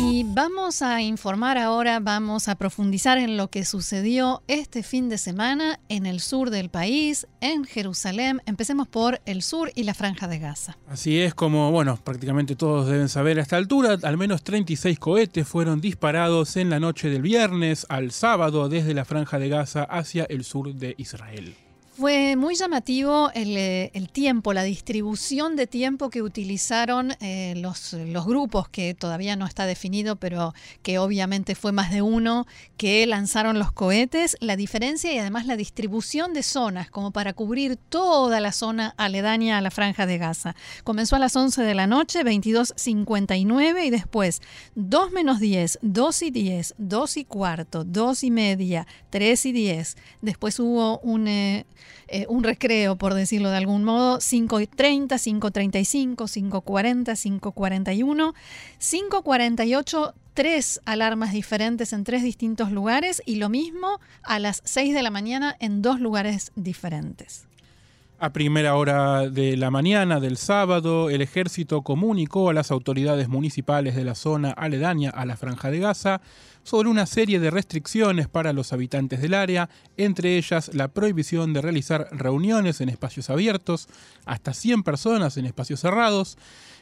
Y vamos a informar ahora, vamos a profundizar en lo que sucedió este fin de semana en el sur del país, en Jerusalén. Empecemos por el sur y la franja de Gaza. Así es como, bueno, prácticamente todos deben saber a esta altura, al menos 36 cohetes fueron disparados en la noche del viernes al sábado desde la franja de Gaza hacia el sur de Israel. Fue muy llamativo eh, el, tiempo, la distribución de tiempo que utilizaron eh, los, grupos, que todavía no está definido, pero que obviamente fue más de uno, que lanzaron los cohetes, la diferencia y además la distribución de zonas, como para cubrir toda la zona aledaña a la franja de Gaza. Comenzó a las 11 de la noche, 22.59, y después 2 menos 10, 2 y 10, 2 y cuarto, 2 y media, 3 y 10. Después hubo un... Eh, eh, un recreo, por decirlo de algún modo, 5.30, 5.35, 5.40, 5.41, 5.48, tres alarmas diferentes en tres distintos lugares y lo mismo a las 6 de la mañana en dos lugares diferentes. A primera hora de la mañana del sábado, el ejército comunicó a las autoridades municipales de la zona aledaña a la franja de Gaza sobre una serie de restricciones para los habitantes del área, entre ellas la prohibición de realizar reuniones en espacios abiertos, hasta 100 personas en espacios cerrados,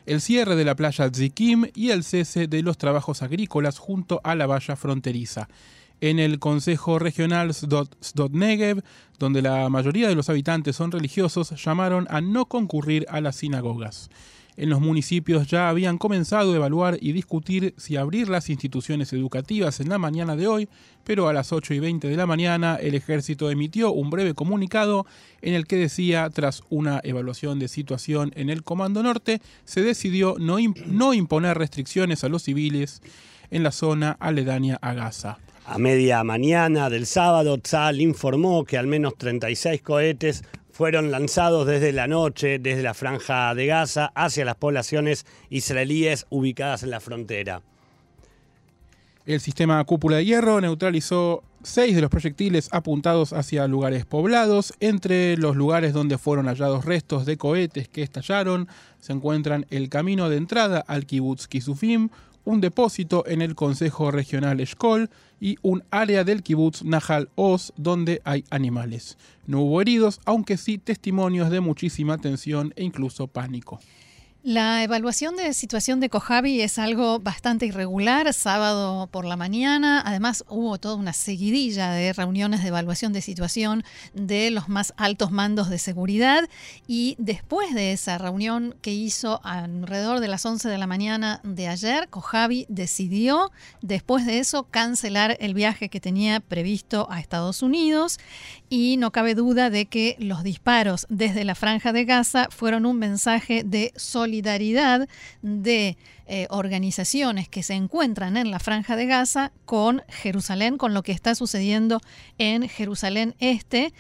el cierre de la playa Zikim y el cese de los trabajos agrícolas junto a la valla fronteriza en el Consejo Regional Sdot Negev, donde la mayoría de los habitantes son religiosos, llamaron a no concurrir a las sinagogas. En los municipios ya habían comenzado a evaluar y discutir si abrir las instituciones educativas en la mañana de hoy, pero a las 8 y 20 de la mañana el ejército emitió un breve comunicado en el que decía, tras una evaluación de situación en el Comando Norte, se decidió no, no imponer restricciones a los civiles en la zona aledaña a Gaza. A media mañana del sábado, Tzal informó que al menos 36 cohetes fueron lanzados desde la noche, desde la franja de Gaza, hacia las poblaciones israelíes ubicadas en la frontera. El sistema cúpula de hierro neutralizó seis de los proyectiles apuntados hacia lugares poblados. Entre los lugares donde fueron hallados restos de cohetes que estallaron se encuentran el camino de entrada al kibbutz Kisufim, un depósito en el Consejo Regional Eshkol y un área del kibutz Nahal Oz donde hay animales. No hubo heridos, aunque sí testimonios de muchísima tensión e incluso pánico. La evaluación de situación de Kojavi es algo bastante irregular, sábado por la mañana. Además, hubo toda una seguidilla de reuniones de evaluación de situación de los más altos mandos de seguridad. Y después de esa reunión que hizo alrededor de las 11 de la mañana de ayer, Kojavi decidió, después de eso, cancelar el viaje que tenía previsto a Estados Unidos. Y no cabe duda de que los disparos desde la franja de Gaza fueron un mensaje de solidaridad de eh, organizaciones que se encuentran en la franja de Gaza con Jerusalén, con lo que está sucediendo en Jerusalén Este.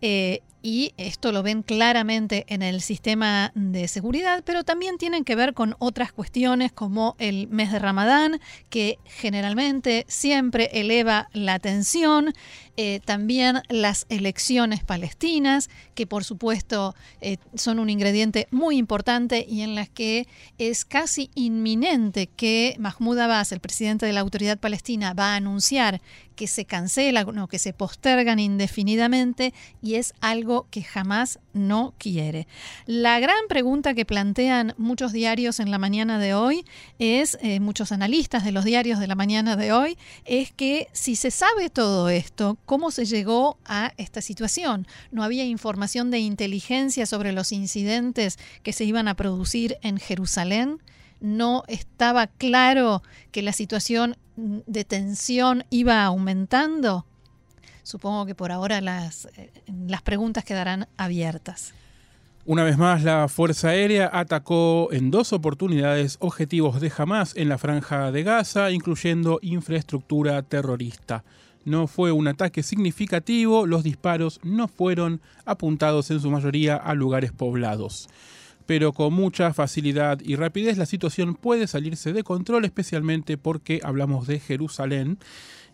Eh, y esto lo ven claramente en el sistema de seguridad, pero también tienen que ver con otras cuestiones como el mes de Ramadán, que generalmente siempre eleva la tensión, eh, también las elecciones palestinas, que por supuesto son un ingrediente muy importante y en las que es casi inminente que Mahmoud Abbas, el presidente de la autoridad palestina, va a anunciar que se cancela, no, que se postergan indefinidamente y es algo que jamás no quiere. La gran pregunta que plantean muchos diarios en la mañana de hoy es, eh, muchos analistas de los diarios de la mañana de hoy, es que si se sabe todo esto, ¿cómo se llegó a esta situación? No había información de inteligencia sobre los incidentes que se iban a producir en Jerusalén no estaba claro que la situación de tensión iba aumentando? Supongo que por ahora las, eh, las preguntas quedarán abiertas. Una vez más, la Fuerza Aérea atacó en dos oportunidades objetivos de Hamas en la franja de Gaza, incluyendo infraestructura terrorista. No fue un ataque significativo, los disparos no fueron apuntados en su mayoría a lugares poblados pero con mucha facilidad y rapidez la situación puede salirse de control, especialmente porque hablamos de Jerusalén.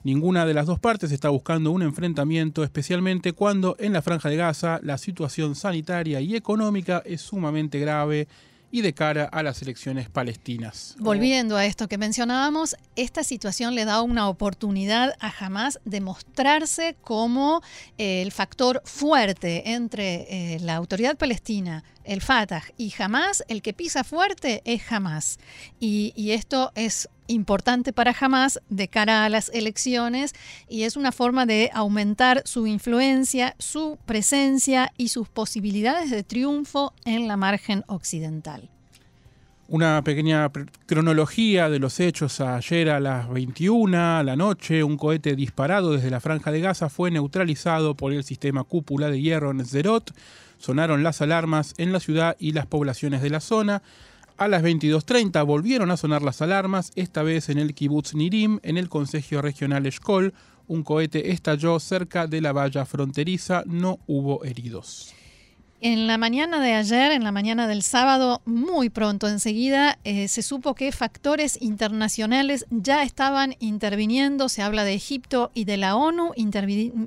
Ninguna de las dos partes está buscando un enfrentamiento, especialmente cuando en la franja de Gaza la situación sanitaria y económica es sumamente grave y de cara a las elecciones palestinas. Volviendo a esto que mencionábamos, esta situación le da una oportunidad a Hamas de mostrarse como eh, el factor fuerte entre eh, la autoridad palestina, el Fatah y Hamas. El que pisa fuerte es Hamas. Y, y esto es importante para Hamas de cara a las elecciones y es una forma de aumentar su influencia, su presencia y sus posibilidades de triunfo en la margen occidental. Una pequeña cronología de los hechos. Ayer a las 21 a la noche, un cohete disparado desde la franja de Gaza fue neutralizado por el sistema cúpula de hierro en Zerot. Sonaron las alarmas en la ciudad y las poblaciones de la zona. A las 22.30 volvieron a sonar las alarmas, esta vez en el kibbutz Nirim, en el Consejo Regional Eshkol. Un cohete estalló cerca de la valla fronteriza, no hubo heridos. En la mañana de ayer, en la mañana del sábado, muy pronto enseguida, eh, se supo que factores internacionales ya estaban interviniendo, se habla de Egipto y de la ONU,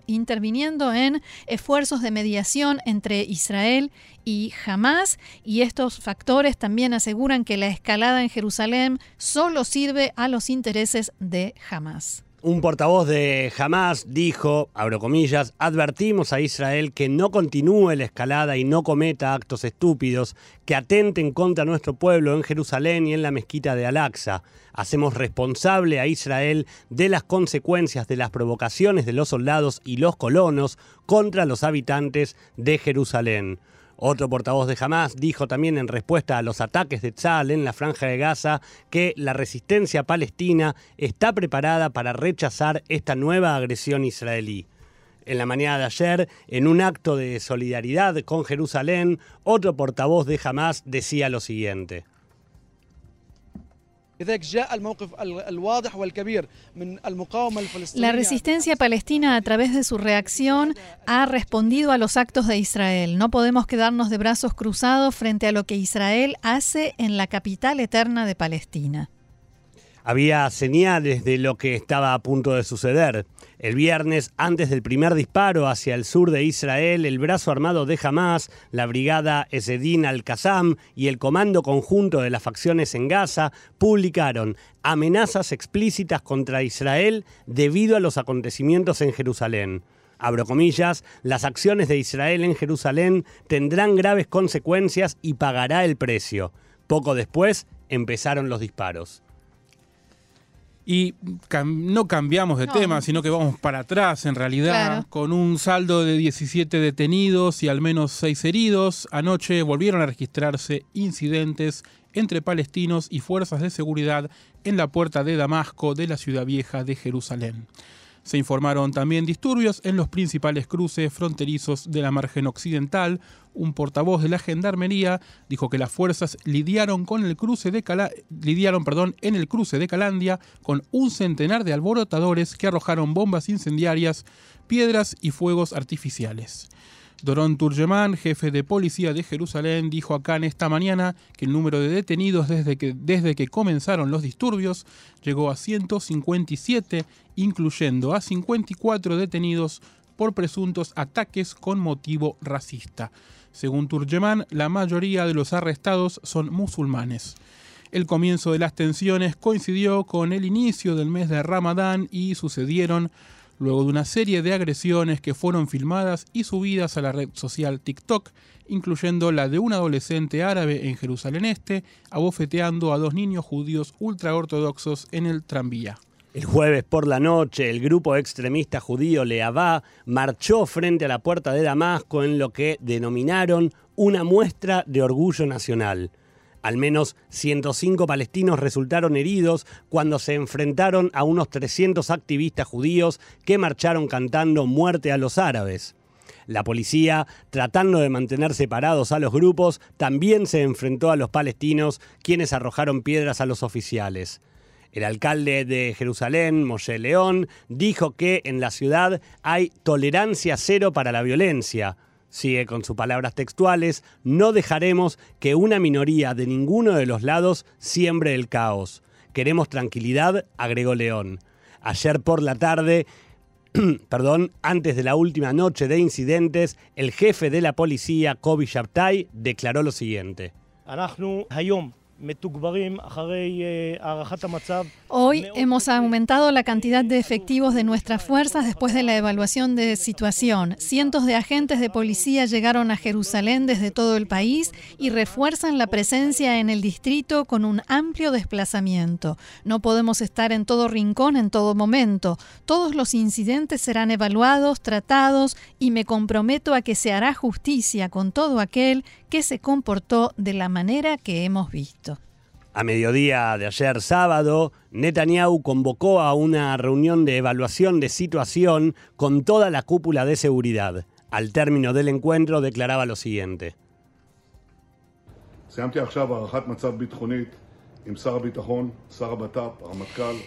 interviniendo en esfuerzos de mediación entre Israel y Hamas, y estos factores también aseguran que la escalada en Jerusalén solo sirve a los intereses de Hamas. Un portavoz de Hamas dijo, abro comillas, advertimos a Israel que no continúe la escalada y no cometa actos estúpidos que atenten contra nuestro pueblo en Jerusalén y en la mezquita de Al-Aqsa. Hacemos responsable a Israel de las consecuencias de las provocaciones de los soldados y los colonos contra los habitantes de Jerusalén. Otro portavoz de Hamas dijo también en respuesta a los ataques de Tzal en la franja de Gaza que la resistencia palestina está preparada para rechazar esta nueva agresión israelí. En la mañana de ayer, en un acto de solidaridad con Jerusalén, otro portavoz de Hamas decía lo siguiente. La resistencia palestina a través de su reacción ha respondido a los actos de Israel. No podemos quedarnos de brazos cruzados frente a lo que Israel hace en la capital eterna de Palestina. Había señales de lo que estaba a punto de suceder. El viernes, antes del primer disparo hacia el sur de Israel, el brazo armado de Hamas, la brigada Esedin al-Qassam y el comando conjunto de las facciones en Gaza publicaron amenazas explícitas contra Israel debido a los acontecimientos en Jerusalén abro comillas, las acciones de Israel en Jerusalén tendrán graves consecuencias y pagará el precio. Poco después empezaron los disparos. Y no cambiamos de tema, sino que vamos para atrás en realidad, con un saldo de 17 detenidos y al menos 6 heridos. Anoche volvieron a registrarse incidentes entre palestinos y fuerzas de seguridad en la puerta de Damasco de la ciudad vieja de Jerusalén. Se informaron también disturbios en los principales cruces fronterizos de la margen occidental. Un portavoz de la Gendarmería dijo que las fuerzas lidiaron, con el cruce de lidiaron perdón, en el cruce de Calandia con un centenar de alborotadores que arrojaron bombas incendiarias, piedras y fuegos artificiales. Doron Turgeman, jefe de policía de Jerusalén, dijo acá en esta mañana que el número de detenidos desde que, desde que comenzaron los disturbios llegó a 157, incluyendo a 54 detenidos por presuntos ataques con motivo racista. Según Turgeman, la mayoría de los arrestados son musulmanes. El comienzo de las tensiones coincidió con el inicio del mes de Ramadán y sucedieron luego de una serie de agresiones que fueron filmadas y subidas a la red social TikTok, incluyendo la de un adolescente árabe en Jerusalén Este, abofeteando a dos niños judíos ultraortodoxos en el tranvía. El jueves por la noche, el grupo extremista judío Leavá marchó frente a la puerta de Damasco en lo que denominaron una muestra de orgullo nacional. Al menos 105 palestinos resultaron heridos cuando se enfrentaron a unos 300 activistas judíos que marcharon cantando muerte a los árabes. La policía, tratando de mantener separados a los grupos, también se enfrentó a los palestinos, quienes arrojaron piedras a los oficiales. El alcalde de Jerusalén, Moshe León, dijo que en la ciudad hay tolerancia cero para la violencia. Sigue con sus palabras textuales, no dejaremos que una minoría de ninguno de los lados siembre el caos. Queremos tranquilidad, agregó León. Ayer por la tarde, perdón, antes de la última noche de incidentes, el jefe de la policía, Kobi Shabtai, declaró lo siguiente. Hoy hemos aumentado la cantidad de efectivos de nuestras fuerzas después de la evaluación de situación. Cientos de agentes de policía llegaron a Jerusalén desde todo el país y refuerzan la presencia en el distrito con un amplio desplazamiento. No podemos estar en todo rincón en todo momento. Todos los incidentes serán evaluados, tratados y me comprometo a que se hará justicia con todo aquel que se comportó de la manera que hemos visto. A mediodía de ayer sábado, Netanyahu convocó a una reunión de evaluación de situación con toda la cúpula de seguridad. Al término del encuentro declaraba lo siguiente.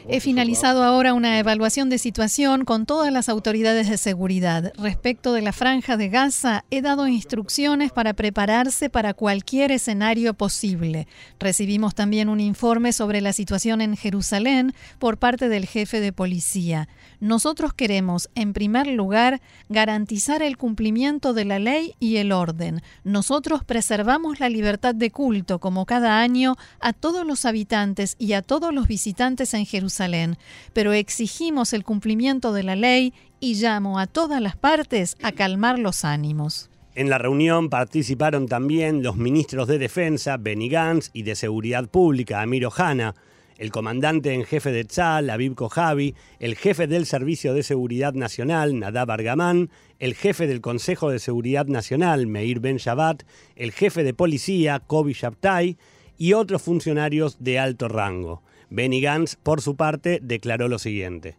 He finalizado ahora una evaluación de situación con todas las autoridades de seguridad. Respecto de la franja de Gaza, he dado instrucciones para prepararse para cualquier escenario posible. Recibimos también un informe sobre la situación en Jerusalén por parte del jefe de policía. Nosotros queremos, en primer lugar, garantizar el cumplimiento de la ley y el orden. Nosotros preservamos la libertad de culto, como cada año, a todos los habitantes y a todos los visitantes en Jerusalén, pero exigimos el cumplimiento de la ley y llamo a todas las partes a calmar los ánimos. En la reunión participaron también los ministros de Defensa, Benny Gantz, y de Seguridad Pública, Amir Ohana, el comandante en jefe de Tzal, Aviv Kojavi, el jefe del Servicio de Seguridad Nacional, Nadab Argamán, el jefe del Consejo de Seguridad Nacional, Meir Ben Shabbat, el jefe de policía, Kobi Shabtai, y otros funcionarios de alto rango. Benny Gantz, por su parte, declaró lo siguiente.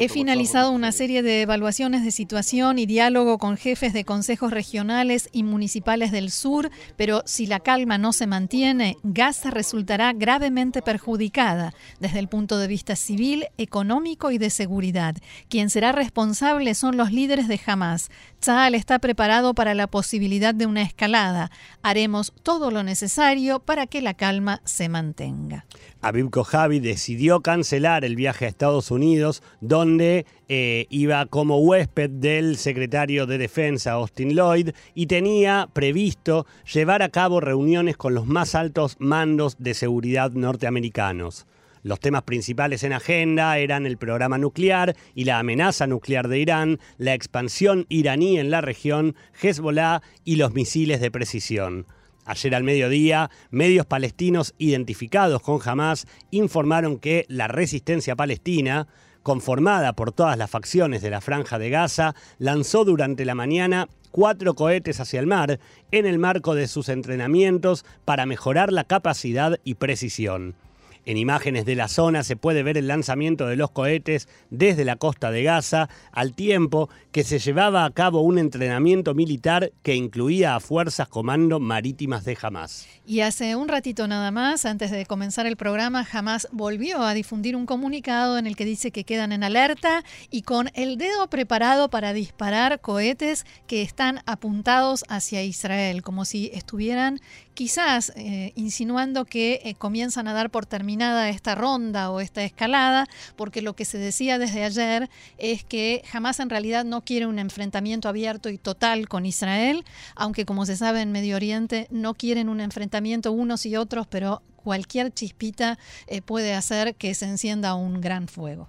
He finalizado una serie de evaluaciones de situación y diálogo con jefes de consejos regionales y municipales del sur, pero si la calma no se mantiene, Gaza resultará gravemente perjudicada desde el punto de vista civil, económico y de seguridad. Quien será responsable son los líderes de Hamas. Tzal está preparado para la posibilidad de una escalada. Haremos todo lo necesario para que la calma se mantenga. Aviv Kojavi decidió cancelar el viaje a Estados Unidos, donde eh, iba como huésped del secretario de Defensa Austin Lloyd y tenía previsto llevar a cabo reuniones con los más altos mandos de seguridad norteamericanos. Los temas principales en agenda eran el programa nuclear y la amenaza nuclear de Irán, la expansión iraní en la región, Hezbollah y los misiles de precisión. Ayer al mediodía, medios palestinos identificados con Hamas informaron que la resistencia palestina, conformada por todas las facciones de la franja de Gaza, lanzó durante la mañana cuatro cohetes hacia el mar en el marco de sus entrenamientos para mejorar la capacidad y precisión. En imágenes de la zona se puede ver el lanzamiento de los cohetes desde la costa de Gaza, al tiempo que se llevaba a cabo un entrenamiento militar que incluía a fuerzas comando marítimas de Hamas. Y hace un ratito nada más, antes de comenzar el programa, Hamas volvió a difundir un comunicado en el que dice que quedan en alerta y con el dedo preparado para disparar cohetes que están apuntados hacia Israel, como si estuvieran quizás eh, insinuando que eh, comienzan a dar por terminada esta ronda o esta escalada, porque lo que se decía desde ayer es que jamás en realidad no quiere un enfrentamiento abierto y total con Israel, aunque como se sabe en Medio Oriente no quieren un enfrentamiento unos y otros, pero cualquier chispita eh, puede hacer que se encienda un gran fuego.